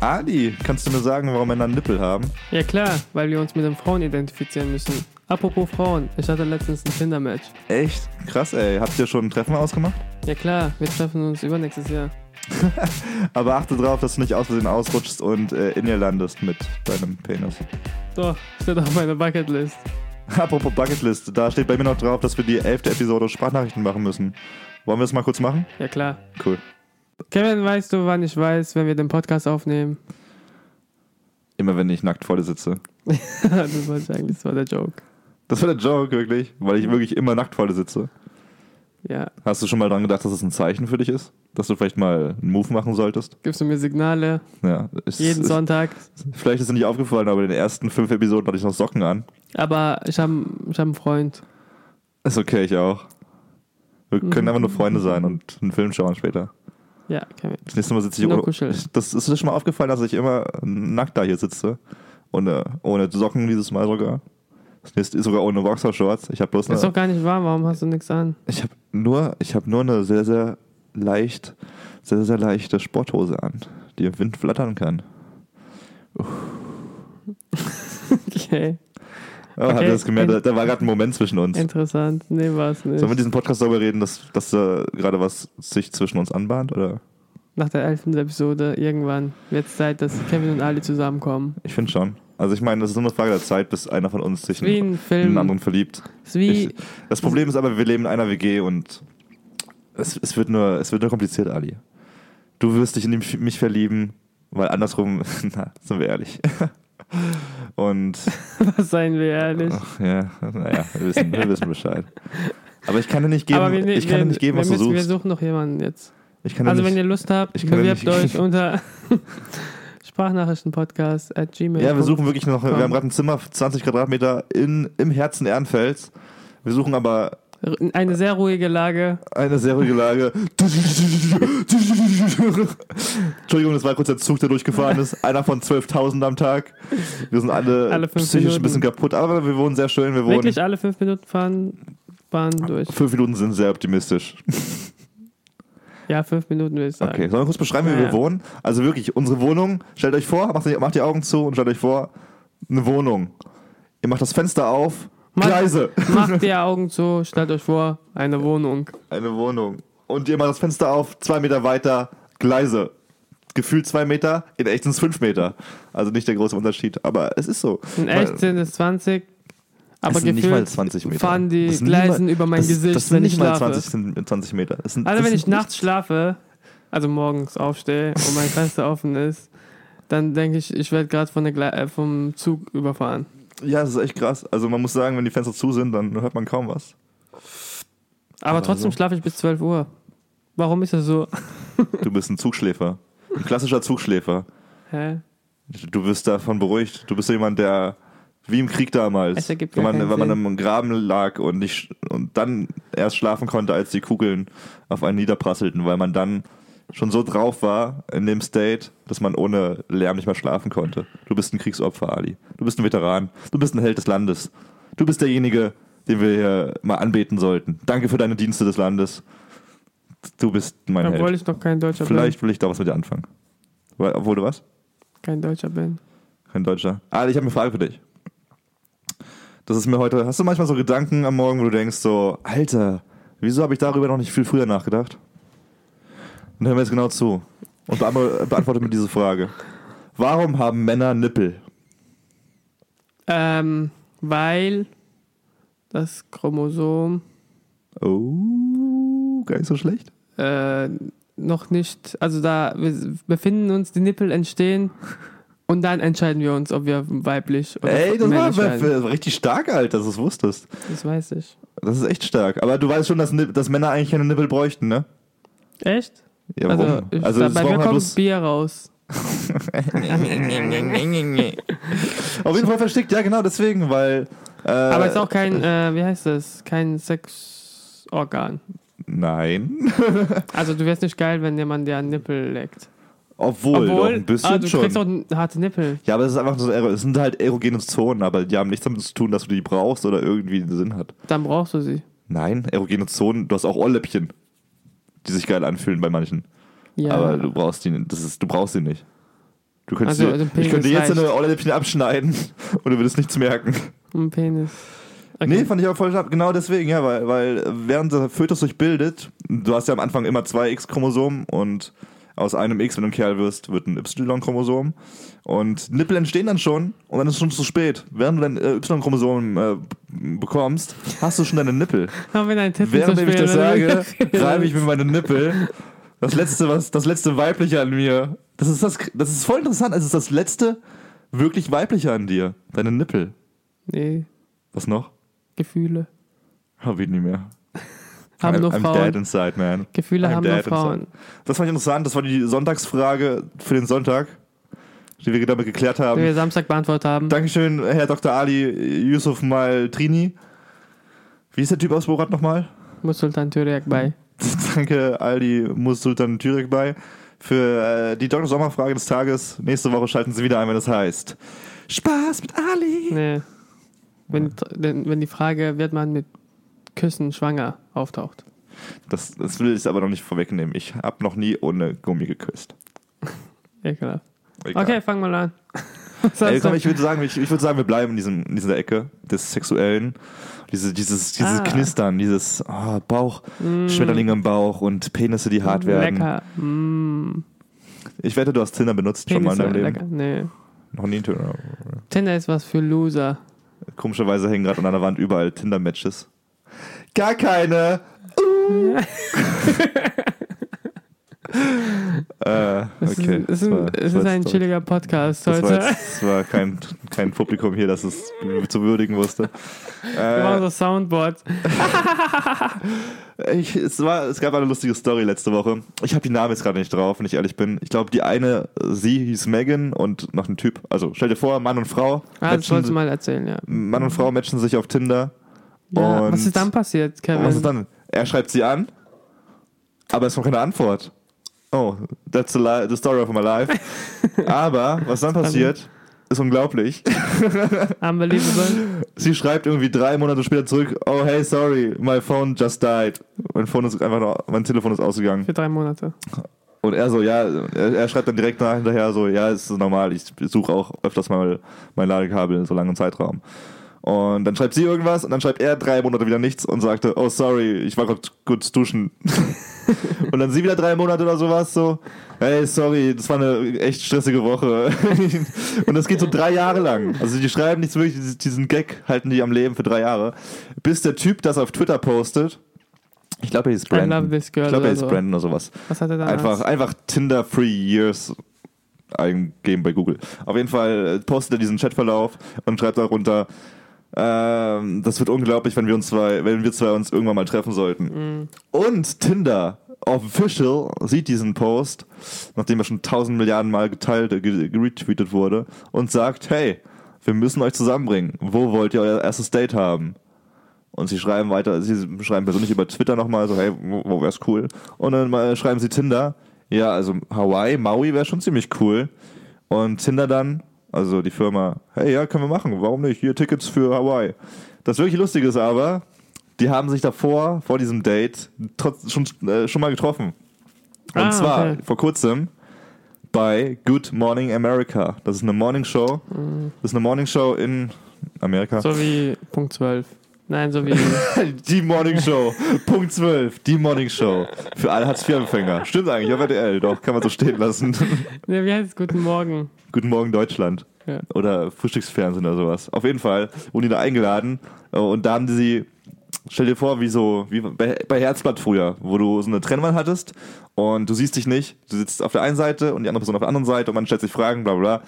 Ali, kannst du mir sagen, warum Männer einen Nippel haben? Ja klar, weil wir uns mit den Frauen identifizieren müssen. Apropos Frauen, ich hatte letztens ein Tinder-Match. Echt? Krass, ey. Habt ihr schon ein Treffen ausgemacht? Ja klar, wir treffen uns übernächstes Jahr. Aber achte drauf, dass du nicht aus Versehen ausrutschst und äh, in ihr landest mit deinem Penis. Doch, steht auf meiner Bucketlist. Apropos Bucketlist, da steht bei mir noch drauf, dass wir die elfte Episode Sprachnachrichten machen müssen. Wollen wir das mal kurz machen? Ja klar. Cool. Kevin, weißt du, wann ich weiß, wenn wir den Podcast aufnehmen? Immer wenn ich nackt vor dir sitze. das ich eigentlich, das war der Joke. Das war der Joke, wirklich, weil ich wirklich immer nackt vor dir sitze. Ja. Hast du schon mal dran gedacht, dass es ein Zeichen für dich ist? Dass du vielleicht mal einen Move machen solltest? Gibst du mir Signale Ja. Es, jeden es, Sonntag? Vielleicht ist es dir nicht aufgefallen, aber in den ersten fünf Episoden hatte ich noch Socken an. Aber ich habe ich hab einen Freund. Ist okay, ich auch. Wir können Mhm. einfach nur Freunde sein und einen Film schauen später. Ja, Kevin. Das nächste Mal sitze ich ohne. Das ist dir schon mal aufgefallen, dass ich immer nackt da hier sitze. Ohne, ohne Socken dieses Mal sogar. Das nächste ist sogar ohne Boxershorts. Ich habe bloß Ist doch eine, gar nicht warm, warum hast du nichts an? ich habe nur, ich habe nur eine sehr sehr leicht, sehr sehr leichte Sporthose an, die im Wind flattern kann. Okay, Oh, Hat Okay. ihr das gemerkt? Da, da war gerade ein Moment zwischen uns. interessant. Nee, war es nicht. Sollen wir in diesem Podcast darüber reden, dass, dass da gerade was sich zwischen uns anbahnt? Oder? Nach der elften Episode irgendwann wird es Zeit, dass Kevin und Ali zusammenkommen. Ich finde schon. Also ich meine, das ist nur eine Frage der Zeit, bis einer von uns sich in, in einen anderen verliebt. Ist wie, Ich, das Problem ist aber, wir leben in einer WG und es, es, wird, nur, es wird nur kompliziert, Ali. Du wirst dich in mich verlieben, weil andersrum, na, sind wir ehrlich. Und was seien wir ehrlich. ach, ja, naja, wir wissen, wir wissen Bescheid. Aber ich kann dir nicht geben, wir, ich kann dir nicht geben, wir, was du müssen, wir suchst. suchen noch jemanden jetzt. Ich kann dir Also nicht, wenn ihr Lust habt, ich kann ja bewerbt euch unter Sprachnachrichtenpodcast at gmail. ja, wir suchen wirklich noch, wir haben gerade ein Zimmer, 20 Quadratmeter in, im Herzen Ehrenfels. Wir suchen aber Eine sehr ruhige Lage. Eine sehr ruhige Lage. Entschuldigung, das war kurz der Zug, der durchgefahren ist. Einer von 12.000 am Tag. Wir sind alle, Alle psychisch Minuten. ein bisschen kaputt, aber wir wohnen sehr schön. Wir wohnen. Wirklich alle fünf Minuten fahren, fahren durch. Fünf Minuten sind sehr optimistisch. Ja, fünf Minuten würde ich sagen. Okay, sollen wir kurz beschreiben, wie Ja, wir wohnen? Also wirklich, unsere Wohnung, stellt euch vor, macht die Augen zu und stellt euch vor, eine Wohnung. Ihr macht das Fenster auf, Macht- Gleise. Macht die Augen zu, stellt euch vor, eine Wohnung. Eine Wohnung. Und ihr macht das Fenster auf, zwei Meter weiter, Gleise. Gefühlt zwei Meter, in echt sind es fünf Meter. Also nicht der große Unterschied, aber es ist so. In echt sind es 20, aber es sind nicht mal 20 Meter. fahren die Gleisen mal- über mein das, Gesicht, das sind wenn nicht ich mal schlafe. 20, sind 20 Meter. Sind, Also wenn ich nachts schlafe, also morgens aufstehe und mein Fenster offen ist, dann denke ich, ich werde gerade von der Gle äh, vom Zug überfahren. Ja, das ist echt krass. Also man muss sagen, wenn die Fenster zu sind, dann hört man kaum was. Aber Aber trotzdem so. schlafe ich bis 12 Uhr. Warum ist das so? Du bist ein Zugschläfer. Ein klassischer Zugschläfer. Hä? Du wirst davon beruhigt. Du bist jemand, der wie im Krieg damals, wenn man, wenn man im Graben lag und nicht und dann erst schlafen konnte, als die Kugeln auf einen niederprasselten, weil man dann schon so drauf war in dem State, dass man ohne Lärm nicht mehr schlafen konnte. Du bist ein Kriegsopfer, Ali. Du bist ein Veteran. Du bist ein Held des Landes. Du bist derjenige, den wir hier mal anbeten sollten. Danke für deine Dienste des Landes. Du bist mein Obwohl Held. ich noch kein Deutscher Vielleicht will ich da was mit dir anfangen. Obwohl du was? bin. Kein Deutscher bin. Kein Deutscher. Ah, ich habe eine Frage für dich. Das ist mir heute. Hast du manchmal so Gedanken am Morgen, wo du denkst so, Alter, wieso habe ich darüber noch nicht viel früher nachgedacht? Und hören wir jetzt genau zu und beantworte, beantworte mir diese Frage. Warum haben Männer Nippel? Ähm, weil das Chromosom Oh, gar nicht so schlecht. äh, noch nicht, also da wir befinden uns, die Nippel entstehen und dann entscheiden wir uns, ob wir weiblich oder Ey, das war, war, richtig stark, Alter, dass du es wusstest. Das weiß ich. Das ist echt stark. Aber du weißt schon, dass, dass Männer eigentlich keine Nippel bräuchten, ne? Echt? Ja, Also, warum? Also, das bei mir kommt bloß- Bier raus. Auf jeden Fall versteckt, ja, genau, deswegen, weil. Äh, Aber ist auch kein, äh, wie heißt das? Kein Sexorgan. Nein. Also du wärst nicht geil, wenn jemand dir einen Nippel leckt. Obwohl, doch ein bisschen ah, du schon. kriegst auch harte Nippel. Ja, aber es ist einfach so, es sind halt erogene Zonen, aber die haben nichts damit zu tun, dass du die brauchst oder irgendwie einen Sinn hat. Dann brauchst du sie. Nein, erogene Zonen, du hast auch Ohrläppchen, die sich geil anfühlen bei manchen. Ja. Aber du brauchst die, das ist, du brauchst sie nicht. Du könntest Also, dir, also ich könnte jetzt reicht. eine Ohrläppchen abschneiden und du würdest nichts merken. Ein Penis. Okay. Nee, fand ich aber voll schade. Genau deswegen, ja, weil, weil während der Fötus sich bildet, du hast ja am Anfang immer zwei X-Chromosomen und aus einem X, wenn du ein Kerl wirst, wird ein Y-Chromosom. Und Nippel entstehen dann schon und dann ist es schon zu spät. Während du dein äh, Y-Chromosom äh, bekommst, hast du schon deine Nippel. Während ich das sage, reibe ich mir meine Nippel. Das letzte, was, das letzte weibliche an mir. Das ist das, das ist voll interessant. Es ist das letzte wirklich weibliche an dir. Deine Nippel. Nee, Was noch? Gefühle. Hab ich nie mehr. Haben I'm, nur I'm Frauen. dead inside, man. Gefühle I'm haben nur Frauen. inside. Das fand ich interessant. Das war die Sonntagsfrage für den Sonntag, die wir damit geklärt Die haben. wir Samstag beantwortet haben. Dankeschön, Herr Dr. Ali Yusuf Maltrini. Wie ist der Typ aus Borat nochmal? Muss Sultan Türek bei. Danke, Ali Musultan Türek bei. Für äh, die Dr. Sommerfrage des Tages. Nächste Woche schalten Sie wieder ein, wenn es heißt Spaß mit Ali. Nee. Wenn, wenn die Frage, wird man mit Küssen schwanger, auftaucht. Das, das will ich aber noch nicht vorwegnehmen. Ich habe noch nie ohne Gummi geküsst. Ekelhaft. Egal. Okay, fang mal an. Ey, komm, ich würde sagen, ich, ich würde sagen, wir bleiben in, diesem, in dieser Ecke des Sexuellen. Diese, dieses, dieses Ah. Knistern, dieses oh, Bauch, Schmetterlinge im Bauch und Penisse, die hart werden. Lecker. Mm. Ich wette, du hast Tinder benutzt schon mal in Penisse, deinem Leben. lecker. Nee. Noch nie Tinder. Tinder ist was für Loser. Komischerweise hängen gerade an einer Wand überall Tinder-Matches. Gar keine. Uh. äh, Es okay. ist, es das war- ist, das es war ein chilliger Podcast Das war, heute. jetzt, das war kein, kein Publikum hier, das es zu würdigen wusste. Wir machen Äh, so Soundboards. ich, es, war, es gab eine lustige Story letzte Woche. Ich habe die Namen jetzt gerade nicht drauf, wenn ich ehrlich bin. Ich glaube, die eine, sie hieß Megan und noch ein Typ. Also stell dir vor, Mann und Frau. Ah, das matchen, wolltest du mal erzählen, ja. Mann und Frau matchen sich auf Tinder. Ja und was ist dann passiert, Kevin? Was ist dann? Er schreibt sie an, aber es kommt keine Antwort. Oh, that's the, li the story of my life. aber was dann passiert, ist unglaublich. Unbelievable. Sie schreibt irgendwie drei Monate später zurück, oh hey, sorry, my phone just died. Mein Phone ist einfach noch, mein Telefon ist ausgegangen. Für drei Monate. Und er so, ja, er, er schreibt dann direkt nach hinterher so, ja, ist so normal, ich suche auch öfters mal mein Ladekabel in so langem Zeitraum. Und dann schreibt sie irgendwas und dann schreibt er drei Monate wieder nichts und sagte, oh sorry, ich war gerade kurz duschen. und dann sie wieder drei Monate oder sowas so, hey, sorry, das war eine echt stressige Woche. und das geht so drei Jahre lang. Also die schreiben nicht wirklich, diesen- Gag halten die am Leben für drei Jahre. Bis der Typ das auf Twitter postet. Ich glaube, er hieß I Brandon. Ich glaube, er hieß so. Brandon oder sowas. Was hat er dann? Einfach, einfach Tinder Free Years eingeben bei Google. Auf jeden Fall äh, postet er diesen Chatverlauf und schreibt darunter, ähm, das wird unglaublich, wenn wir uns zwei, wenn wir zwei uns irgendwann mal treffen sollten. Und Tinder Official sieht diesen Post, nachdem er schon tausend Milliarden Mal geteilt, ge- geretweetet wurde, und sagt, hey, wir müssen euch zusammenbringen. Wo wollt ihr euer erstes Date haben? Und sie schreiben weiter, sie schreiben persönlich über Twitter nochmal so, hey, wo, wär's cool? Und dann schreiben sie Tinder, ja, also Hawaii, Maui wäre schon ziemlich cool. Und Tinder dann, also die Firma, hey, ja, können wir machen, warum nicht? Hier Tickets für Hawaii. Das wirklich Lustige ist aber, die haben sich davor, vor diesem Date, trotz, schon, äh, schon mal getroffen. Und Ah, zwar okay. vor kurzem bei Good Morning America. Das ist eine Morning Show. Das ist eine Morning Show in Amerika. So wie Punkt 12. Nein, so wie. Die Morning Show. Punkt 12. Die Morning Show. Für alle Hartz-IV-Empfänger. Stimmt eigentlich, auf RTL. Doch, kann man so stehen lassen. nee, wie heißt es? Guten Morgen. Guten Morgen Deutschland. Ja. Oder Frühstücksfernsehen oder sowas. Auf jeden Fall wurden die da eingeladen äh, und da haben die sie, stell dir vor, wie so, wie bei, bei Herzblatt früher, wo du so eine Trennwand hattest und du siehst dich nicht. Du sitzt auf der einen Seite und die andere Person auf der anderen Seite und man stellt sich Fragen, bla bla.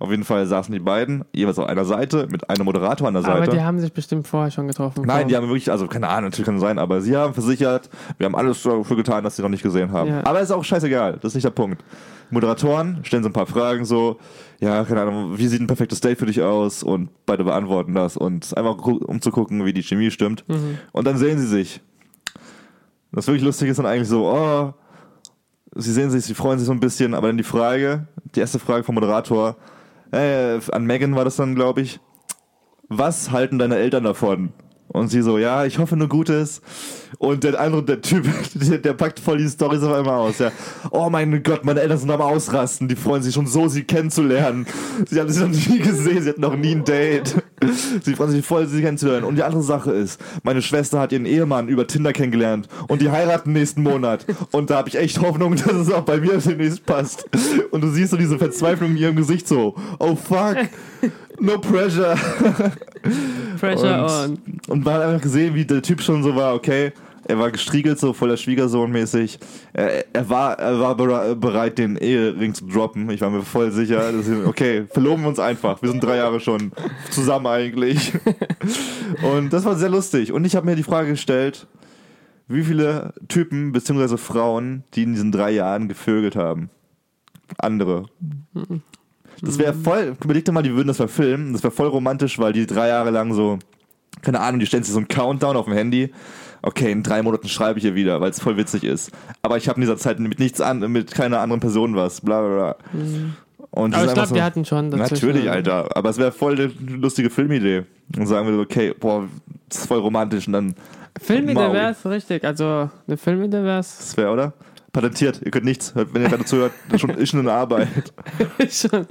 Auf jeden Fall saßen die beiden jeweils auf einer Seite mit einem Moderator an der Aber Seite. die haben sich bestimmt vorher schon getroffen. Nein, die haben wirklich, also keine Ahnung, natürlich kann es sein, aber sie haben versichert, wir haben alles dafür getan, dass sie noch nicht gesehen haben. Ja. Aber ist auch scheißegal, das ist nicht der Punkt. Moderatoren stellen so ein paar Fragen so, ja, keine Ahnung, wie sieht ein perfektes Date für dich aus? Und beide beantworten das und einfach um zu gucken, wie die Chemie stimmt. Mhm. Und dann sehen sie sich. Das wirklich Lustige ist dann eigentlich so, oh, sie sehen sich, sie freuen sich so ein bisschen, aber dann die Frage, die erste Frage vom Moderator, äh, an Megan war das dann, glaube ich, was halten deine Eltern davon? Und sie so, ja, ich hoffe nur Gutes. Und der andere, der Typ, der, der packt voll die Storys auf einmal aus. Ja. Oh mein Gott, meine Eltern sind am Ausrasten. Die freuen sich schon so, sie kennenzulernen. Sie haben sich noch nie gesehen, sie hatten noch nie ein Date. Sie freuen sich voll, sie kennenzulernen. Und die andere Sache ist, meine Schwester hat ihren Ehemann über Tinder kennengelernt und die heiraten nächsten Monat. Und da habe ich echt Hoffnung, dass es auch bei mir demnächst passt. Und du siehst so diese Verzweiflung in ihrem Gesicht so, oh fuck, no pressure. Pressure on. und, und man hat einfach gesehen, wie der Typ schon so war, okay, er war gestriegelt, so voller Schwiegersohn mäßig. Er, er, war, er war bere- bereit, den Ehering zu droppen. Ich war mir voll sicher, dass wir, okay, verloben wir uns einfach. Wir sind drei Jahre schon zusammen eigentlich. Und das war sehr lustig. Und ich habe mir die Frage gestellt, wie viele Typen bzw. Frauen, die in diesen drei Jahren gevögelt haben. Andere. Das wäre voll, überleg dir mal, die würden das verfilmen. Das wäre voll romantisch, weil die drei Jahre lang so, keine Ahnung, die stellen sich so einen Countdown auf dem Handy. Okay, in drei Monaten schreibe ich ihr wieder, weil es voll witzig ist. Aber ich habe in dieser Zeit mit nichts an, mit keiner anderen Person was, bla bla bla. Und das Aber ich glaube, einfach wir hatten schon dazwischen. Natürlich, Alter. Aber es wäre voll eine lustige Filmidee. Und sagen wir so, okay, boah, das ist voll romantisch. Und dann, Filmidee es richtig. Also, eine Filmidee wäre es das wäre, oder? Patentiert, ihr könnt nichts. Wenn ihr gerade zuhört, schon, ist schon eine Arbeit. schon.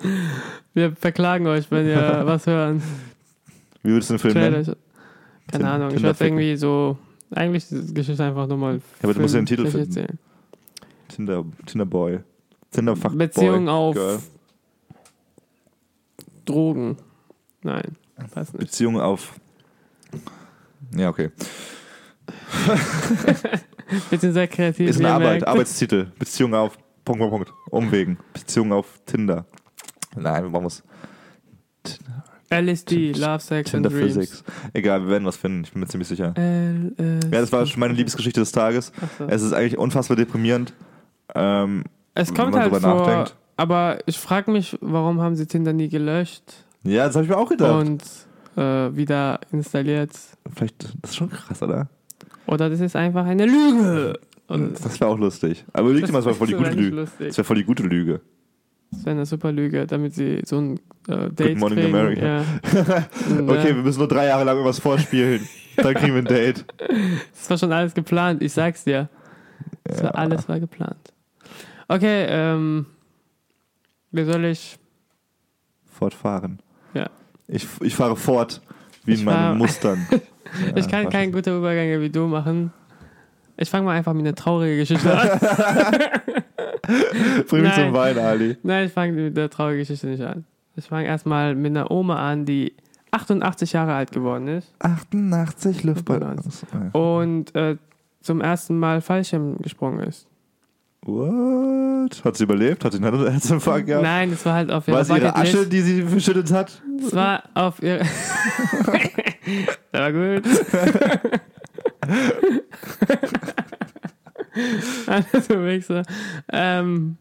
Wir verklagen euch, wenn ihr was hören. Wie würdest du den Film Trailer. nennen? Keine Ahnung, ich würde irgendwie so. Eigentlich die Geschichte einfach nochmal. Ja, aber du musst ja den Titel finden. Tinder, Tinder Boy. Tinder Fuck Beziehung Boy, auf Girl. Drogen. Nein, passt nicht. Beziehung auf. Ja, okay. Sind sehr kreativ. Ist eine Arbeit, merkt. Arbeitstitel. Beziehung auf. Punkt, Punkt, Punkt. Umwegen. Beziehung auf Tinder. Nein, wir machen es. LSD, Love, Sex and Tinder Dreams. Physics. Egal, wir werden was finden, ich bin mir ziemlich sicher. L Ja, das war schon meine Liebesgeschichte des Tages. Achso. Es ist eigentlich unfassbar deprimierend. Ähm, Es wenn kommt man halt vor, nachdenkt. aber ich frage mich, warum haben sie Tinder nie gelöscht ja, das habe ich mir auch gedacht. und äh, wieder installiert? Vielleicht, das ist schon krass, oder? Oder das ist einfach eine Lüge. Und Das wäre auch lustig. Aber überleg dir mal, das wäre voll die gute Lüge. Das wäre voll die gute Lüge. Das wäre eine super Lüge, damit sie so ein äh, Date Morning kriegen. America. Ja. Okay, wir müssen nur drei Jahre lang irgendwas vorspielen. Dann kriegen wir ein Date. das war schon alles geplant, ich sag's dir. Das war, alles war geplant. Okay, ähm, wie soll ich? Fortfahren. Ja. Ich, ich fahre fort, wie Ich in meinen Mustern. ich kann warte. keine gute Übergänge wie du machen. Ich fange mal einfach mit einer traurigen Geschichte an. Bring mich zum Wein, Ali. Nein, ich fange mit der traurigen Geschichte nicht an. Ich fange erstmal mit einer Oma an, die 88 Jahre alt geworden ist 88 Luftballons. und äh, zum ersten Mal Fallschirm gesprungen ist. What? Hat sie überlebt? Hat sie einen Herzinfarkt gehabt? Nein, es war halt auf ihrer War es ihre. Asche, die sie verschüttet hat? Es war auf ihrer. Der war gut. also Wichser. Ähm,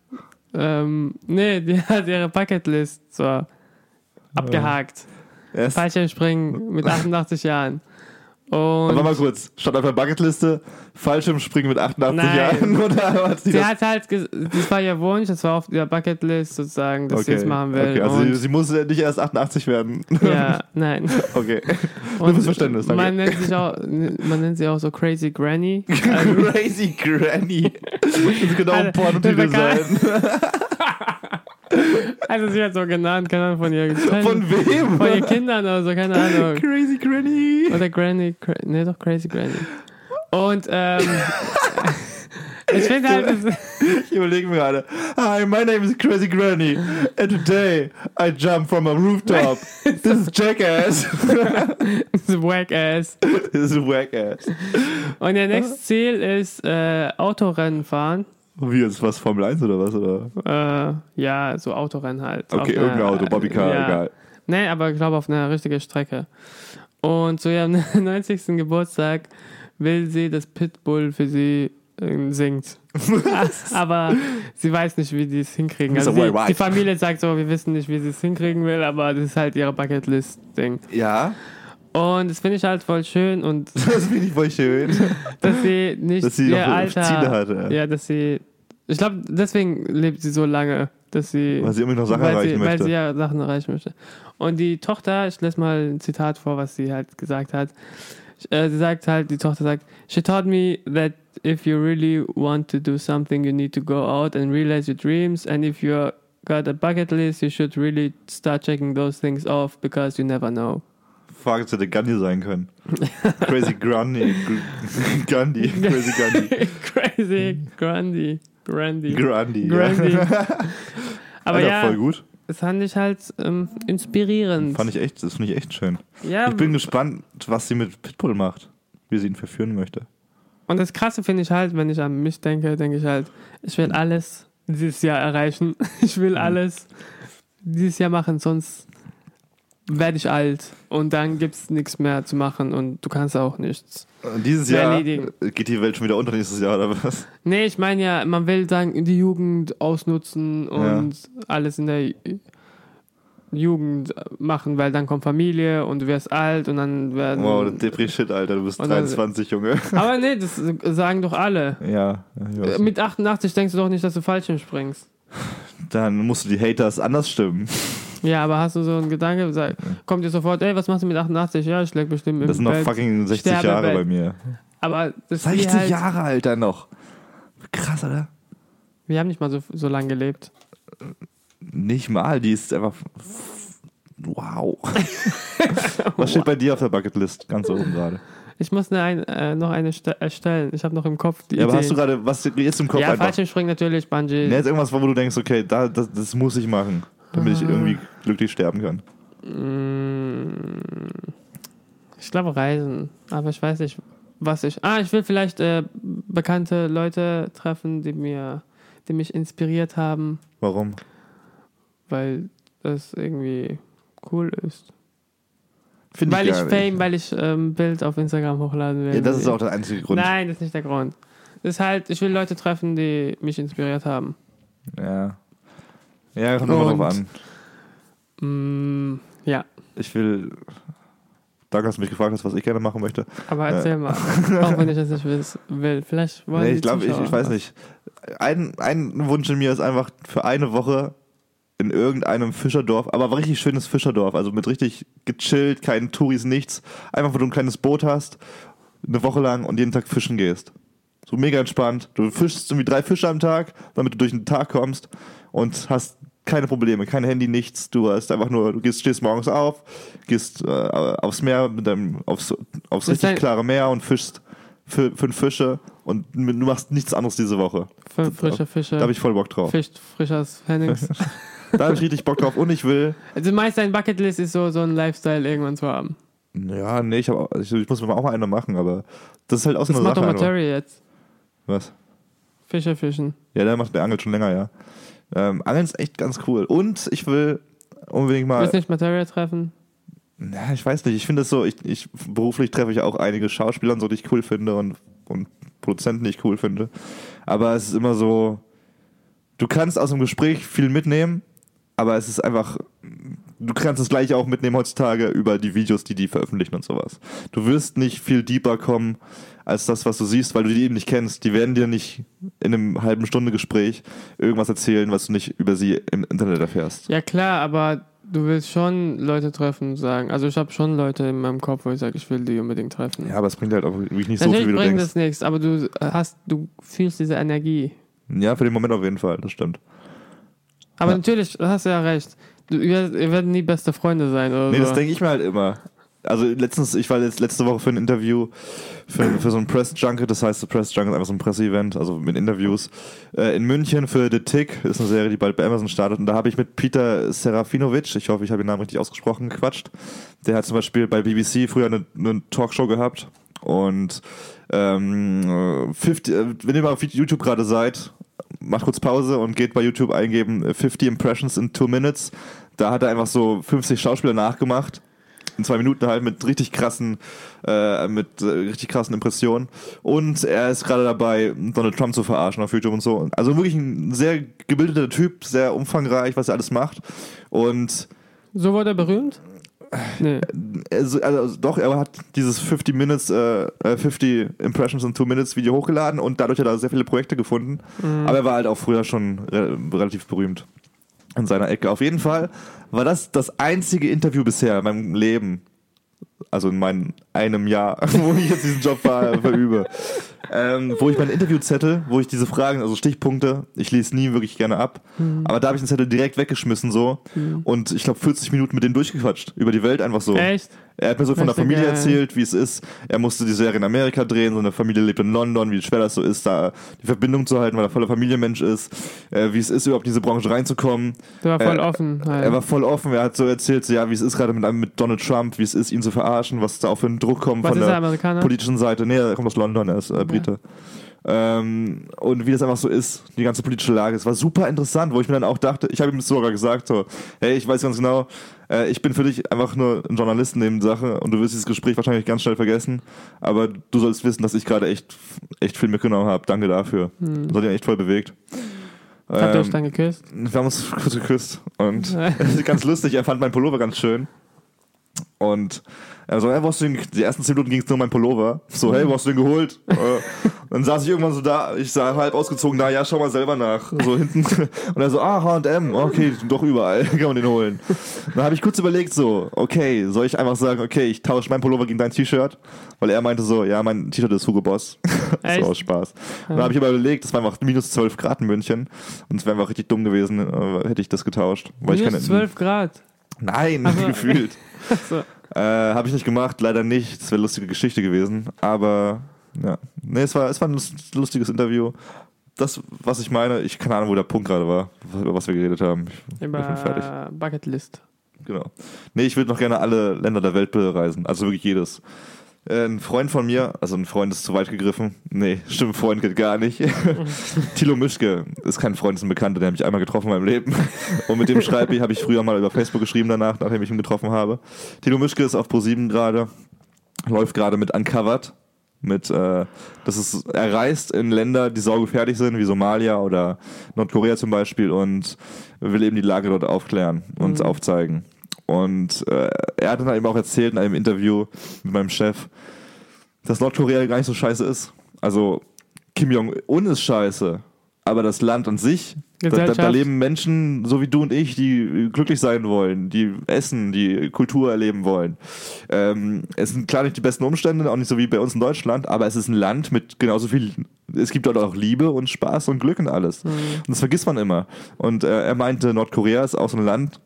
ähm, nee, die hat ihre Bucketlist so abgehakt. Erst, Fallschirmspringen mit 88 Jahren. Aber Und mal kurz, stand auf der Bucketliste, Fallschirmspringen mit 88 Nein. Jahren oder hat sie sie das? hat halt, ges- das war ihr Wunsch, das war auf ihrer Bucketlist sozusagen, dass sie es machen will. okay, also sie, und, sie muss nicht erst 88 werden. ja, nein. Okay. Und fürs Verständnis, danke. man nennt sich auch, man nennt sie auch so Crazy Granny. Crazy Granny. Das könnte auch ein Pornotitel der sein. Also sie wird so genannt, keine Ahnung, von ihren Von wem? von ihren Kindern oder so, keine Ahnung. Crazy Granny. Oder Granny, Cra nee, doch Crazy Granny. Und ähm, ich finde halt, Ich überlege mir gerade. Hi, my name is Crazy Granny. And today I jump from a rooftop. This is Jackass. das ist wack ass. This is Wackass. Und ihr nächstes Ziel ist äh, Autorennen fahren. Wie ist was Formel 1 oder was? Oder? Äh, ja, so Autorennen halt. Okay, einer- irgendein Auto, Bobbycar, ja. egal. Nee, aber ich glaube auf einer richtigen Strecke. Und zu ihrem 90. Geburtstag will sie, dass Pitbull für sie äh, singt. aber sie weiß nicht, wie die es hinkriegen. Also sie, die Familie sagt so, wir wissen nicht, wie sie es hinkriegen will, aber das ist halt ihre Bucketlist-Ding. Ja, Und das finde ich halt voll schön und das finde ich voll schön. dass sie nicht Dass sie ihr Alter... Ziele hat. Ja. Ja, dass sie... Ich glaube, deswegen lebt sie so lange, dass sie... Weil sie irgendwie noch Sachen weil erreichen sie, Weil möchte. sie ja Sachen erreichen möchte. Und die Tochter, ich lese mal ein Zitat vor, was sie halt gesagt hat. äh, sie sagt halt, die Tochter sagt, she taught me that if you really want to do something, you need to go out and realize your dreams. And if you got a bucket list, you should really start checking those things off because you never know. Frage hätte Gandhi sein können. Crazy Grundy. Gr- Gandhi. Crazy Gandhi. Crazy, Grundy, Grundy. Grundy. Grundy. Ja. Aber Alter, ja, voll gut. das fand ich halt ähm, inspirierend. Fand ich echt, das finde ich echt schön. ja, Ich bin gespannt, was sie mit Pitbull macht. Wie sie ihn verführen möchte. Und das Krasse finde ich halt, wenn ich an mich denke, denke ich halt, ich will alles dieses Jahr erreichen. Ich will alles dieses Jahr machen, sonst werde ich alt und dann gibt es nichts mehr zu machen und du kannst auch nichts. Und Dieses Jahr erledigen. geht die Welt schon wieder unter nächstes Jahr, oder was? Nee, ich meine ja, man will dann die Jugend ausnutzen und alles in der Jugend machen, weil dann kommt Familie und du wirst alt und dann werden. Wow, Depri Shit, Alter, du bist Und dann- 23, Junge. Aber nee, das sagen doch alle. Ja. Mit 88 denkst du doch nicht, dass du Fallschirm springst. dann musst du die Haters anders stimmen. Ja, aber hast du so einen Gedanke, sag, kommt dir sofort, ey, was machst du mit 88? Ja, ich leg bestimmt im Das sind noch Bett. fucking 60 Sterbebett. Jahre bei mir. Aber das ist 60 wie halt, Jahre, Alter, noch. Krass, oder? Wir haben nicht mal so, so lange gelebt. Nicht mal, die ist einfach. Wow. Was steht bei dir auf der Bucketlist? Ganz oben gerade. Ich muss eine, ein, äh, noch eine ste- erstellen. Ich habe noch im Kopf die Ja, aber hast du gerade, was jetzt im Kopf ja, einfach? Fallschirmspringen natürlich, Bungee. Ne, jetzt irgendwas, wo du denkst, okay, da, das, das muss ich machen, damit ich irgendwie glücklich sterben kann. Mm, Ich glaube Reisen, aber ich weiß nicht, was ich. Ah, ich will vielleicht äh, bekannte Leute treffen, die mir, die mich inspiriert haben, Warum? weil das irgendwie cool ist. Finde Weil ich nicht. Fame, weil ich ähm, Bild auf Instagram hochladen will. Ja, das ist auch der einzige Grund. Nein, das ist nicht der Grund. Das ist halt, ich will Leute treffen, die mich inspiriert haben. Ja. Ja, kommt immer drauf an. Mm, ja, Ich will. Danke, dass du mich gefragt hast, was ich gerne machen möchte. aber erzähl mal. Auch wenn ich das nicht will. Vielleicht wollen Nee, ich glaube, ich, ich weiß nicht. Ein, ein Wunsch in mir ist einfach für eine Woche in irgendeinem Fischerdorf, aber richtig schönes Fischerdorf, also mit richtig gechillt, keinen Touris, nichts. Einfach, wo du ein kleines Boot hast, eine Woche lang und jeden Tag fischen gehst. So mega entspannt. Du fischst irgendwie drei Fische am Tag, damit du durch den Tag kommst und hast keine Probleme, kein Handy, nichts. Du hast einfach nur, du gehst, stehst morgens auf, gehst äh, aufs Meer mit deinem, aufs, aufs richtig klare Meer und fischst fü- fünf Fische und du machst nichts anderes diese Woche. Fünf frische Fische. Da habe ich voll Bock drauf. Fisch frisch aus Hennings. Da habe ich richtig Bock drauf und ich will. also meist dein Bucketlist ist so, so ein Lifestyle irgendwann zu haben. Ja, nee, ich, hab, ich, ich muss mir auch mal eine machen, aber das ist halt auch so Das eine macht Sache. doch einfach. Materi jetzt. Was? Fische fischen. Ja, der macht der angelt schon länger, ja. Ähm, Angeln ist echt ganz cool. Und ich will unbedingt mal. Willst du nicht Materia treffen? Ja, ich weiß nicht, ich finde es so, ich, ich beruflich treffe ich auch einige Schauspieler und so, die ich cool finde und, und Produzenten, die ich cool finde. Aber es ist immer so, du kannst aus dem Gespräch viel mitnehmen, aber es ist einfach, du kannst das gleiche auch mitnehmen heutzutage über die Videos, die die veröffentlichen und sowas. Du wirst nicht viel deeper kommen als das, was du siehst, weil du die eben nicht kennst. Die werden dir nicht in einem halben Stunde Gespräch irgendwas erzählen, was du nicht über sie im Internet erfährst. Ja klar, aber du willst schon Leute treffen und sagen. Also ich habe schon Leute in meinem Kopf, wo ich sage, ich will die unbedingt treffen. Ja, aber es bringt halt auch wirklich nicht so Natürlich viel, wie du bringt denkst. das nichts, aber du hast, du fühlst diese Energie. Ja, für den Moment auf jeden Fall, das stimmt. Aber Ja. natürlich, du hast ja recht. Du, ihr, ihr werdet nie beste Freunde sein oder Nee, so. das denke ich mir halt immer. Also letztens, ich war jetzt letzte Woche für ein Interview für, für so ein Press Junket, das heißt, Press Junket ist einfach so ein Presseevent, also mit Interviews, äh, in München für The Tick, ist eine Serie, die bald bei Amazon startet und da habe ich mit Peter Serafinovic, ich hoffe, ich habe den Namen richtig ausgesprochen, gequatscht. Der hat zum Beispiel bei BBC früher eine, eine Talkshow gehabt und ähm, äh, 50, äh, wenn ihr mal auf YouTube gerade seid, macht kurz Pause und geht bei YouTube eingeben äh, 50 Impressions in 2 Minutes. Da hat er einfach so 50 Schauspieler nachgemacht. In zwei Minuten halt mit richtig krassen, äh, mit äh, richtig krassen Impressionen. Und er ist gerade dabei, Donald Trump zu verarschen auf YouTube und so. Also wirklich ein sehr gebildeter Typ, sehr umfangreich, was er alles macht. Und So wurde er berühmt? Nee. also, also doch, er hat dieses 50 Minutes, äh, äh, 50 Impressions in 2 Minutes Video hochgeladen und dadurch hat er sehr viele Projekte gefunden. Aber er war halt auch früher schon re relativ berühmt in seiner Ecke. Auf jeden Fall war das das einzige Interview bisher in meinem Leben, also in meinem einem Jahr, wo ich jetzt diesen Job ver verübe, ähm, wo ich meinen Interviewzettel, wo ich diese Fragen, also Stichpunkte, ich lese nie wirklich gerne ab, Mhm. aber da habe ich den Zettel direkt weggeschmissen so und ich glaube 40 Minuten mit dem durchgequatscht, über die Welt einfach so. Echt? Er hat mir so von der Familie geil. erzählt, wie es ist. Er musste die Serie in Amerika drehen, seine Familie lebt in London, wie schwer das so ist, da die Verbindung zu halten, weil er voller Familienmensch ist, äh, wie es ist, überhaupt in diese Branche reinzukommen. Der war voll Äh, offen. Halt. Er war voll offen, er hat so erzählt, so, ja, wie es ist gerade mit, mit Donald Trump, wie es ist, ihn zu verarschen, was da auch für ein Druck kommt Was von der er, Amerikaner? politischen Seite. Nee, er kommt aus London, er ist äh, Brite. Ähm, und wie das einfach so ist, die ganze politische Lage. Es war super interessant, wo ich mir dann auch dachte, ich habe ihm sogar gesagt, so, hey, ich weiß ganz genau, äh, ich bin für dich einfach nur ein Journalist neben Sache und du wirst dieses Gespräch wahrscheinlich ganz schnell vergessen, aber du sollst wissen, dass ich gerade echt, echt viel mitgenommen habe. Danke dafür. Das hat ihn echt voll bewegt. Habt ihr euch Ähm, dann geküsst? wir haben uns kurz geküsst und ganz lustig, er fand meinen Pullover ganz schön. Und er so, hey, wo hast du den, die ersten 10 Minuten ging es nur um meinen Pullover. So, hey, wo hast du den geholt? äh, dann saß ich irgendwann so da, ich sah halb ausgezogen da, ja, schau mal selber nach. So hinten. Und er so, ah, H&M, okay, doch überall, kann man den holen. Dann habe ich kurz überlegt so, okay, soll ich einfach sagen, okay, ich tausche meinen Pullover gegen dein T-Shirt? Weil er meinte so, ja, mein T-Shirt ist Hugo Boss. war aus Spaß. Und dann habe ich aber überlegt, das war einfach minus 12 Grad in München. Und es wäre einfach richtig dumm gewesen, äh, hätte ich das getauscht. Weil ich Minus keine, 12 Grad. Nein, Ach so. gefühlt. So. Äh, habe ich nicht gemacht, leider nicht. Das wäre eine lustige Geschichte gewesen. Aber ja. Nee, es war, es war ein lust- lustiges Interview. Das, was ich meine, ich keine Ahnung, wo der Punkt gerade war, über was wir geredet haben. Ich bin fertig. Über Bucketlist. Genau. Nee, ich würde noch gerne alle Länder der Welt bereisen. Also wirklich jedes. Äh, Ein Freund von mir, also ein Freund ist zu weit gegriffen. Nee, stimmt, Freund geht gar nicht. Thilo Mischke ist kein Freund, ist ein Bekannter, der hat mich einmal getroffen in meinem Leben. Und mit dem schreibe ich, habe ich früher mal über Facebook geschrieben danach, nachdem ich ihn getroffen habe. Thilo Mischke ist auf Pro7 gerade, läuft gerade mit Uncovered. Mit, äh, das ist, er reist in Länder, die saugefährlich sind, wie Somalia oder Nordkorea zum Beispiel, und will eben die Lage dort aufklären und Mhm. aufzeigen. Und äh, er hat dann eben auch erzählt in einem Interview mit meinem Chef, dass Nordkorea gar nicht so scheiße ist. Also Kim Jong-un ist scheiße, aber das Land an sich, da, da, da leben Menschen, so wie du und ich, die glücklich sein wollen, die essen, die Kultur erleben wollen. Ähm, es sind klar nicht die besten Umstände, auch nicht so wie bei uns in Deutschland, aber es ist ein Land mit genauso viel, es gibt dort auch Liebe und Spaß und Glück und alles. Mhm. Und das vergisst man immer. Und äh, er meinte, Nordkorea ist auch so ein Land,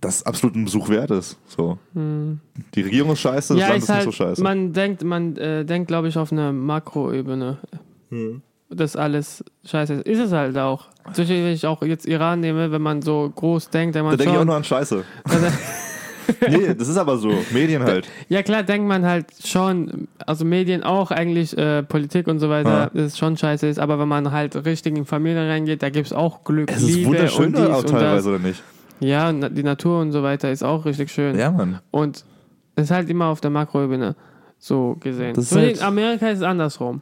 das absolut ein Besuch wert ist. So. Die Regierung ist scheiße, das ja, Land ist ist halt, nicht so scheiße. man denkt, man äh, denkt, glaube ich, auf einer Makroebene. Hm. dass alles scheiße ist. Ist es halt auch. Zum Beispiel, wenn ich auch jetzt Iran nehme, wenn man so groß denkt, dann da man denke ich auch nur an Scheiße. Also, Nee, das ist aber so. Medien halt. ja klar, denkt man halt schon, also Medien auch eigentlich, äh, Politik und so weiter, Ja. dass es schon scheiße ist, aber wenn man halt richtig in Familien reingeht, da gibt es auch Glück, Es ist Liebe wunderschön und dies auch und teilweise, oder nicht? Ja, und die Natur und so weiter ist auch richtig schön. Ja, Mann. Und es ist halt immer auf der Makroebene so gesehen. Das ist So, halt- in Amerika ist es andersrum.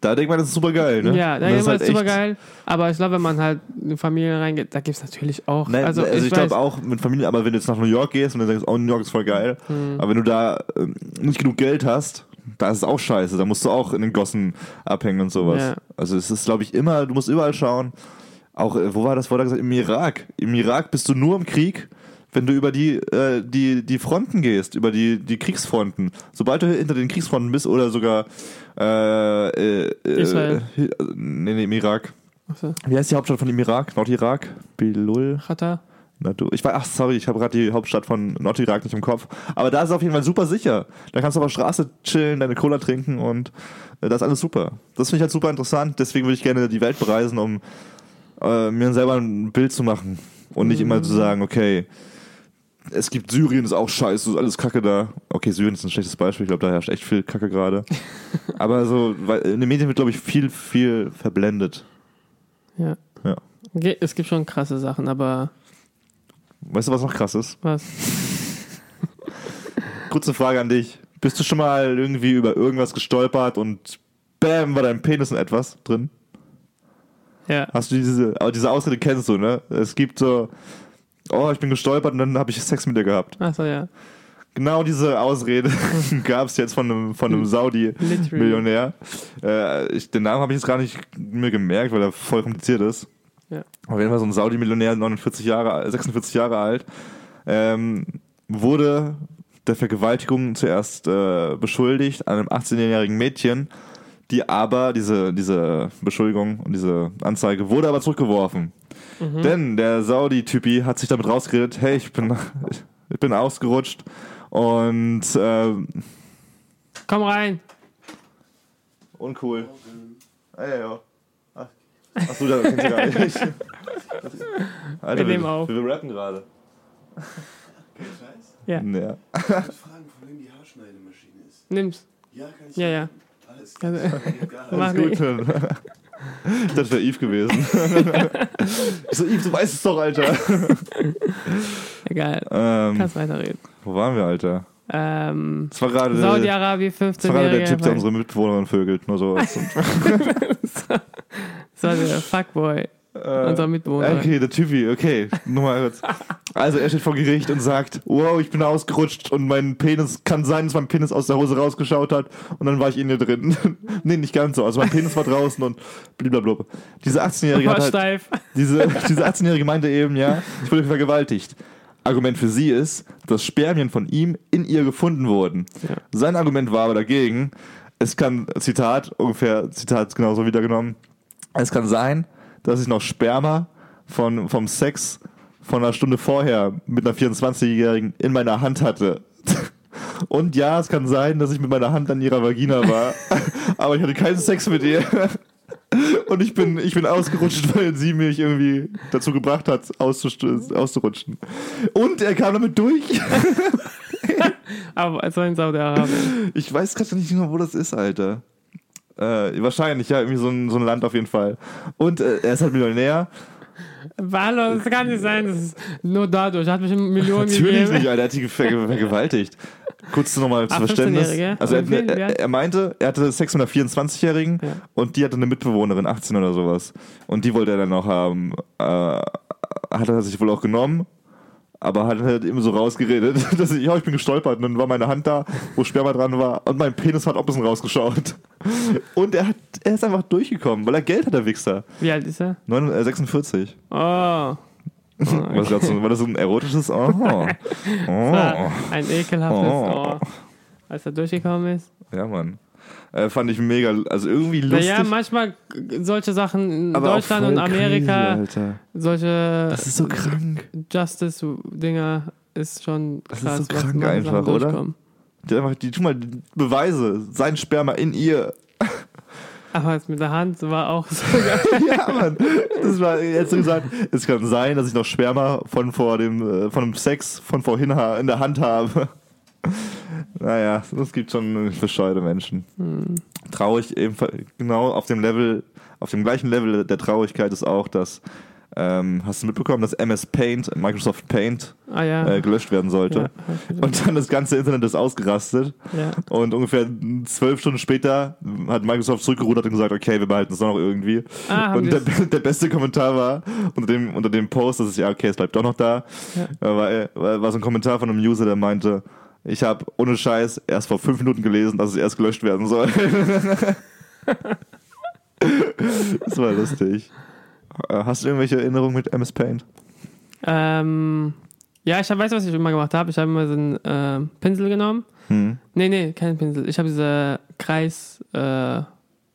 Da denkt man, das ist super geil, ne? Ja, da Und ist das es super echt- geil. Aber ich glaube, wenn man halt in Familien reingeht, da gibt es natürlich auch. Nein, also, ich, weiß- glaube auch mit Familie, aber wenn du jetzt nach New York gehst und dann denkst, oh, New York ist voll geil, Hm. aber wenn du da ähm, nicht genug Geld hast, da ist es auch scheiße. Da musst du auch in den Gossen abhängen und sowas. Ja. Also es ist, glaube ich, immer, du musst überall schauen. Auch, äh, wo war das, wurde gesagt? Im Irak. Im Irak bist du nur im Krieg, wenn du über die, äh, die, die Fronten gehst, über die, die Kriegsfronten. Sobald du hinter den Kriegsfronten bist oder sogar äh, äh, Israel. äh, nee, nee, im Irak. Achso, Wie heißt die Hauptstadt von dem Irak? Nordirak? Bilul? Qatar. Na du, ich weiß, ach sorry, ich habe gerade die Hauptstadt von Nordirak nicht im Kopf. Aber da ist es auf jeden Fall super sicher. Da kannst du auf der Straße chillen, deine Cola trinken und äh, das ist alles super. Das finde ich halt super interessant. Deswegen würde ich gerne die Welt bereisen, um äh, mir selber ein Bild zu machen. Und nicht immer zu sagen, okay, es gibt Syrien, ist auch scheiße, ist alles Kacke da. Okay, Syrien ist ein schlechtes Beispiel, ich glaube, da herrscht echt viel Kacke gerade. Aber so, weil in den Medien wird, glaube ich, viel, viel verblendet. Ja. Ja. Es gibt schon krasse Sachen, aber Weißt du, was noch krass ist? was? Kurze Frage an dich. Bist du schon mal irgendwie über irgendwas gestolpert und bam, war dein Penis in etwas drin? Ja. Hast du diese, aber diese Ausrede kennst du, ne? Es gibt so, oh, ich bin gestolpert und dann habe ich Sex mit dir gehabt. Achso, ja. Genau diese Ausrede gab es jetzt von einem, von einem Saudi-Millionär. Äh, ich- den Namen habe ich jetzt gar nicht mir gemerkt, weil er voll kompliziert ist. Ja. Auf jeden Fall so ein Saudi-Millionär, 49 Jahre, 46 Jahre alt, ähm, wurde der Vergewaltigung zuerst äh, beschuldigt an einem 18-jährigen Mädchen, die aber, diese, diese Beschuldigung und diese Anzeige wurde aber zurückgeworfen. Denn der Saudi-Typi hat sich damit rausgeredet, hey, ich bin, ich bin ausgerutscht und äh, Komm rein. uncool. Ah, ja, ja. Ach, Achso, da kennt ihr gar nicht. Alter, Wir nehmen auf. Wir, wir rappen gerade. Ja. Ja. Ich fragen, von wem die Haarschneidemaschine ist. Nimm's. Ja, kann ich Ja, ja. Alles Ist nicht. gut. Das wäre Yves gewesen. Ich so, Yves, du weißt es doch, Alter. Egal. Ähm, Kannst weiterreden. wo waren wir, Alter? Ähm, Das war gerade Saudi-Arabien, das war gerade der 15-Jähriger. Typ, der unsere Mitbewohnerin vögelt. Nur so. Das war der Fuckboy unserer Mitbewohnerin. Okay, der Typi, okay. Nochmal kurz. Also er steht vor Gericht und sagt, wow, ich bin ausgerutscht und mein Penis, kann sein, dass mein Penis aus der Hose rausgeschaut hat und dann war ich in ihr drin. nee, nicht ganz so. Also mein Penis war draußen und blablabla. Diese 18-Jährige War hat halt, steif. diese, diese 18-Jährige meinte eben, ja, ich wurde vergewaltigt. Argument für sie ist, dass Spermien von ihm in ihr gefunden wurden. Ja. Sein Argument war aber dagegen, es kann, Zitat, ungefähr, Zitat genauso wiedergenommen, es kann sein, dass ich noch Sperma von, vom Sex von einer Stunde vorher mit einer 24-Jährigen in meiner Hand hatte. Und ja, es kann sein, dass ich mit meiner Hand an ihrer Vagina war, aber ich hatte keinen Sex mit ihr. Und ich bin, ich bin ausgerutscht, weil sie mich irgendwie dazu gebracht hat, auszurutschen. Und er kam damit durch. Aber war in Saudi-Arabien. Ich weiß gerade nicht genau, wo das ist, Alter. Äh, wahrscheinlich, ja, irgendwie so ein, so ein Land auf jeden Fall. Und äh, er ist halt Millionär. Hallo, das kann nicht sein. Das ist nur dadurch. Er hat mich Millionen Natürlich gegeben. nicht, Alter, er hat die ver vergewaltigt. Kurz nochmal zum Verständnis. 15-Jährige? Also er, er, er meinte, er hatte Sex mit einer 24-Jährigen Ja. und die hatte eine Mitbewohnerin, 18 oder sowas. Und die wollte er dann noch haben. Äh, hat er sich wohl auch genommen, aber hat halt eben so rausgeredet, dass ich, ja, ich bin gestolpert und dann war meine Hand da, wo Sperma dran war und mein Penis hat auch ein bisschen rausgeschaut. Und er, hat, er ist einfach durchgekommen, weil er Geld hat, der Wichser. Wie alt ist er? 9, äh, 46. Oh. Was grad so, war das so ein erotisches? Oh. Oh. ein ekelhaftes. Oh. Oh. Als er durchgekommen ist. Ja, Mann. Äh, fand ich mega, also irgendwie lustig. Naja, manchmal solche Sachen in aber Deutschland und Amerika, Crazy, Alter. solche Das ist so krank. Justice-Dinger ist schon Das ist krass, so was krank einfach, oder? Die, einfach, die tun mal die Beweise. Sein Sperma in ihr. Aber das mit der Hand war auch so geil. ja, Mann. Das war jetzt so gesagt. Es kann sein, dass ich noch Sperma von vor dem, äh, von dem Sex von vorhin in der Hand habe. Naja, es gibt schon bescheuerte Menschen. Traurig ebenfalls, genau auf dem Level, auf dem gleichen Level der Traurigkeit ist auch, dass ähm, hast du mitbekommen, dass MS Paint, Microsoft Paint, Ah ja. äh, gelöscht werden sollte. ja, Und dann das ganze Internet ist ausgerastet. ja. Und ungefähr zwölf Stunden später hat Microsoft zurückgerudert und gesagt, okay, wir behalten es doch noch irgendwie. Ah, und der, der beste Kommentar war unter dem, unter dem Post, dass es ja, okay, es bleibt doch noch da, äh, war, war, war so ein Kommentar von einem User, der meinte, ich habe ohne Scheiß erst vor fünf Minuten gelesen, dass es erst gelöscht werden soll. das war lustig. Äh, Hast du irgendwelche Erinnerungen mit MS Paint? Ähm, ja, ich hab, weiß, was ich immer gemacht habe. Ich habe immer so einen äh, Pinsel genommen. Hm. Nee, nee, kein Pinsel. Ich habe diese Kreismacher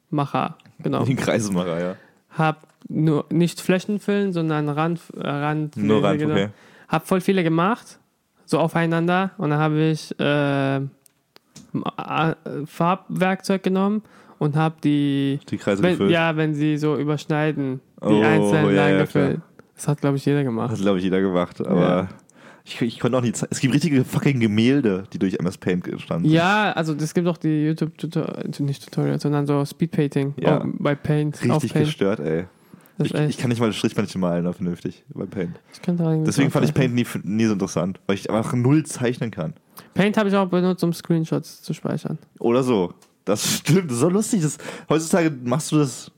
äh, genommen. Den Kreisemacher, ja. Hab nur nicht Flächen füllen, sondern Rand, äh, Rand, Nur Rand, genau. okay. Hab voll viele gemacht, so aufeinander. Und dann habe ich äh, Farbwerkzeug genommen und habe die, Die Kreise wenn, gefüllt. ja, wenn sie so überschneiden, die Oh, einzelnen ja, ja, gefüllt. Das hat, glaube ich, jeder Das gemacht. hat, glaube ich, jeder gemacht. Aber Ja. ich, ich konnte auch nicht. Es gibt richtige fucking Gemälde, die durch MS Paint entstanden sind. Ja, also es gibt auch die YouTube-Tutorials, nicht Tutorials, sondern so Speedpainting Ja. auch bei Paint. Richtig Paint. gestört, ey. Ich, ich kann nicht mal das Strichmännchen malen, da vernünftig bei Paint. Deswegen fand ich. Paint nie, nie so interessant, weil ich einfach null zeichnen kann. Paint habe ich auch benutzt, um Screenshots zu speichern. Oder so. Das stimmt, das ist so lustig. Das, heutzutage machst du das.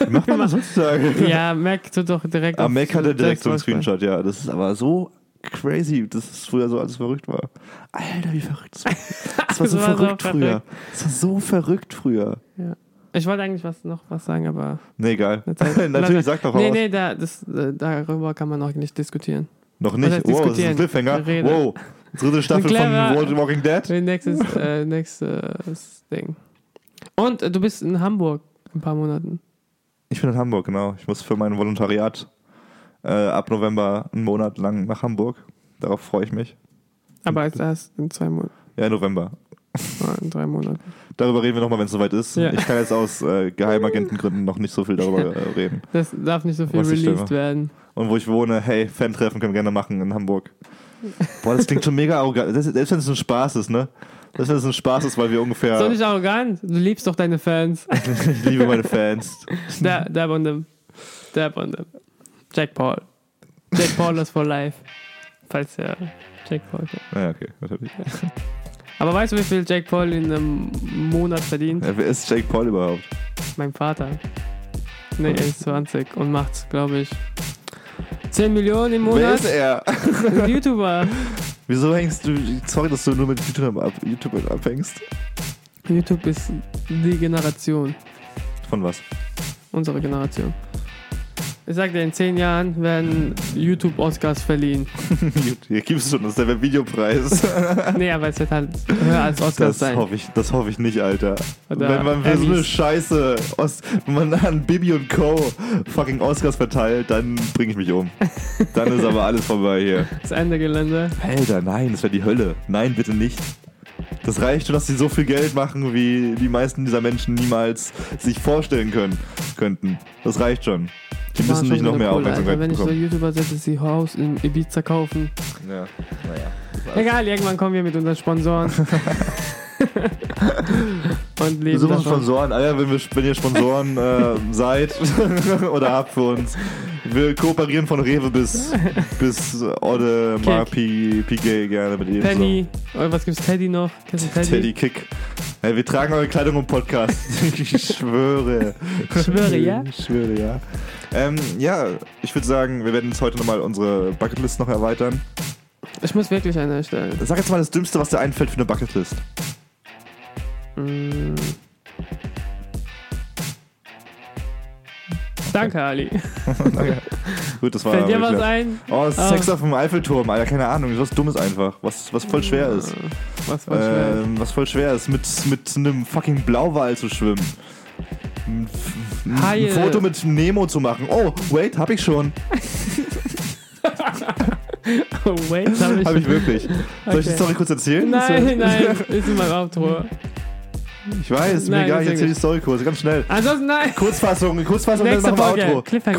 Wie macht man das heutzutage? ja, Mac tut doch direkt. Auf- Mac hat er direkt so einen. Screenshot, ja. Das ist aber so crazy, dass es früher so alles verrückt war. Alter, wie verrückt das war. Das war so Das war so verrückt früher. verrückt. Das war so verrückt früher. Ich wollte eigentlich was, noch was sagen, aber. Nee, egal. Natürlich, sag doch Nee, was. nee, da, das, äh, darüber kann man noch nicht diskutieren. Noch nicht. Wow, das ist ein? Cliffhanger. Rede. Wow. Dritte Staffel von Walk- Walking Dead. Nächstes, äh, nächstes Ding. Und äh, du bist in Hamburg in ein paar Monaten. Ich bin in Hamburg, genau. Ich muss für mein Volontariat äh, ab November einen Monat lang nach Hamburg. Darauf freue ich mich. Aber als erst in zwei Monaten. Ja, November. Ah, in drei Monaten. Darüber reden wir nochmal, wenn es soweit ist. Ja. Ich kann jetzt aus äh, Geheimagentengründen noch nicht so viel darüber äh, reden. Das darf nicht so viel released werden. Und wo ich wohne, hey, Fan-Treffen können wir gerne machen in Hamburg. Boah, das klingt schon mega arrogant. Das- Selbst wenn es ein Spaß ist, ne? Selbst wenn es ein Spaß ist, weil wir ungefähr. So nicht arrogant. Du liebst doch deine Fans. ich liebe meine Fans. Da- Dab on them. Dab on them. Jack Paul. Jack Paul is for life. Falls ja Jack Paul kennt. Ja, okay, natürlich. Aber weißt du, wie viel Jack Paul in einem Monat verdient? Ja, wer ist Jake Paul überhaupt? Mein Vater. Ne, er ist 20 und macht, glaube ich, 10 Millionen im Wer Monat. ist er? Ein YouTuber. Wieso hängst du. Sorry, dass du nur mit YouTube, ab, YouTube abhängst. YouTube ist die Generation. Von was? Unsere Generation. Ich sag dir, in 10 Jahren werden YouTube-Oscars verliehen. Hier gibt's schon, das ist der Videopreis. nee, aber es wird halt höher als Oscars Das sein. hoffe ich, das hoffe ich nicht, Alter. Oder wenn man für so eine. Scheiße, Os wenn man an Bibi und Co. fucking Oscars verteilt, dann bringe ich mich um. Dann ist aber alles vorbei hier. Das Ende Gelände. Alter, nein, das wäre die Hölle. Nein, bitte nicht. Das reicht schon, dass sie so viel Geld machen, wie die meisten dieser Menschen niemals sich vorstellen können könnten. Das reicht schon. Die müssen nicht noch mehr Kohle, Aufmerksamkeit Alter. Wenn ich so bekommen. YouTuber setze, sie Haus in Ibiza kaufen. Ja, naja. Egal, irgendwann kommen wir mit unseren Sponsoren. Und Wir leben suchen davon. Sponsoren. Ah ja, wenn, wir, wenn ihr Sponsoren äh, seid oder habt für uns. Wir kooperieren von Rewe bis, bis Ode, Kick. Marpi, Piguet gerne mit ihnen. Penny. Oder was gibt's Teddy noch? Kennst du So. Teddy? Teddy Kick. Hey, wir tragen eure Kleidung im Podcast. ich schwöre. Ich schwöre, ja? Ich schwöre, ja. Ähm, ja, ich würde sagen, wir werden jetzt heute nochmal unsere Bucketlist noch erweitern. Ich muss wirklich eine erstellen. Sag jetzt mal das Dümmste, was dir einfällt für eine Bucketlist. Mm. Danke, Ali. Gut, das war. Fällt dir was ein? Oh, Ah. Sex auf dem Eiffelturm, Alter, keine Ahnung, was Dummes einfach. Was, was voll schwer ist. Was war schwer? Ähm, was voll schwer ist, mit, mit einem fucking Blauwal zu schwimmen. Ein, ein, Foto mit Nemo zu machen. Oh, wait, hab ich schon. Oh, wait, hab ich. Hab ich wirklich. Soll ich die. Story kurz erzählen? Nein, nein, ist in meinem Outro. Ich weiß, mir egal, ich ist erzähl ja die Story kurz, ganz schnell. Ansonsten nein. Kurzfassung, Kurzfassung, dann Nächste machen wir Outro. Cliffhanger.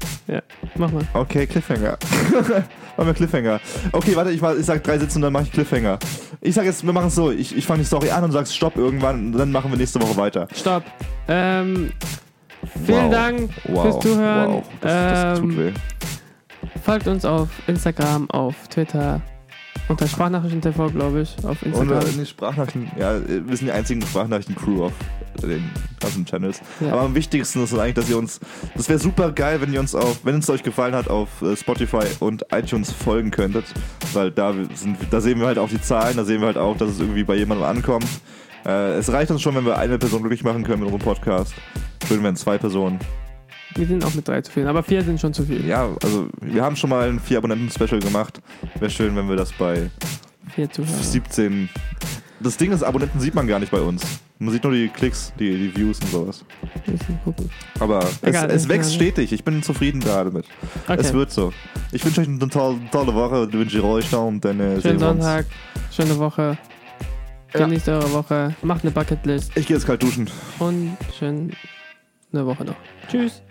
Kurzfassung. Mach mal. Okay, Cliffhanger. machen wir Cliffhanger. Okay, warte, ich, ich sag drei Sätze und dann mache ich Cliffhanger. Ich sag jetzt, wir machen es so, ich, ich fange die Story an und sagst Stopp irgendwann und dann machen wir nächste Woche weiter. Stopp. Ähm, vielen Wow. Dank Wow. fürs Zuhören. Wow, das, das tut Ähm, weh. Folgt uns auf Instagram, auf Twitter. Unter Sprachnachrichten TV, glaube ich, auf Und Instagram. äh, die Sprachnachrichten, ja, wir sind die einzigen Sprachnachrichten-Crew auf den ganzen Channels. Ja. Aber am wichtigsten ist eigentlich, dass ihr uns, das wäre super geil, wenn ihr uns auf, wenn es euch gefallen hat, auf äh, Spotify und iTunes folgen könntet. Weil da, sind, da sehen wir halt auch die Zahlen, da sehen wir halt auch, dass es irgendwie bei jemandem ankommt. Äh, es reicht uns schon, wenn wir eine Person glücklich machen können mit unserem Podcast. Schön, wenn zwei Personen. Wir sind auch mit drei zu viel, aber vier sind schon zu viel. Ja, also wir haben schon mal ein Vier-Abonnenten-Special gemacht. Wäre schön, wenn wir das bei Vier Zuhörer. 17. Das Ding ist, Abonnenten sieht man gar nicht bei uns. Man sieht nur die Klicks, die, die Views und sowas. Aber Egal, es, es wächst stetig. Ich bin zufrieden gerade mit. Okay. Es wird so. Ich wünsche euch eine tolle, tolle Woche. Wünsche ich euch noch und dann äh, Schönen. Sonntag, schöne Woche. Ja. Genießt eure Woche, macht eine Bucketlist Ich gehe jetzt kalt duschen. und schöne Woche noch. Tschüss.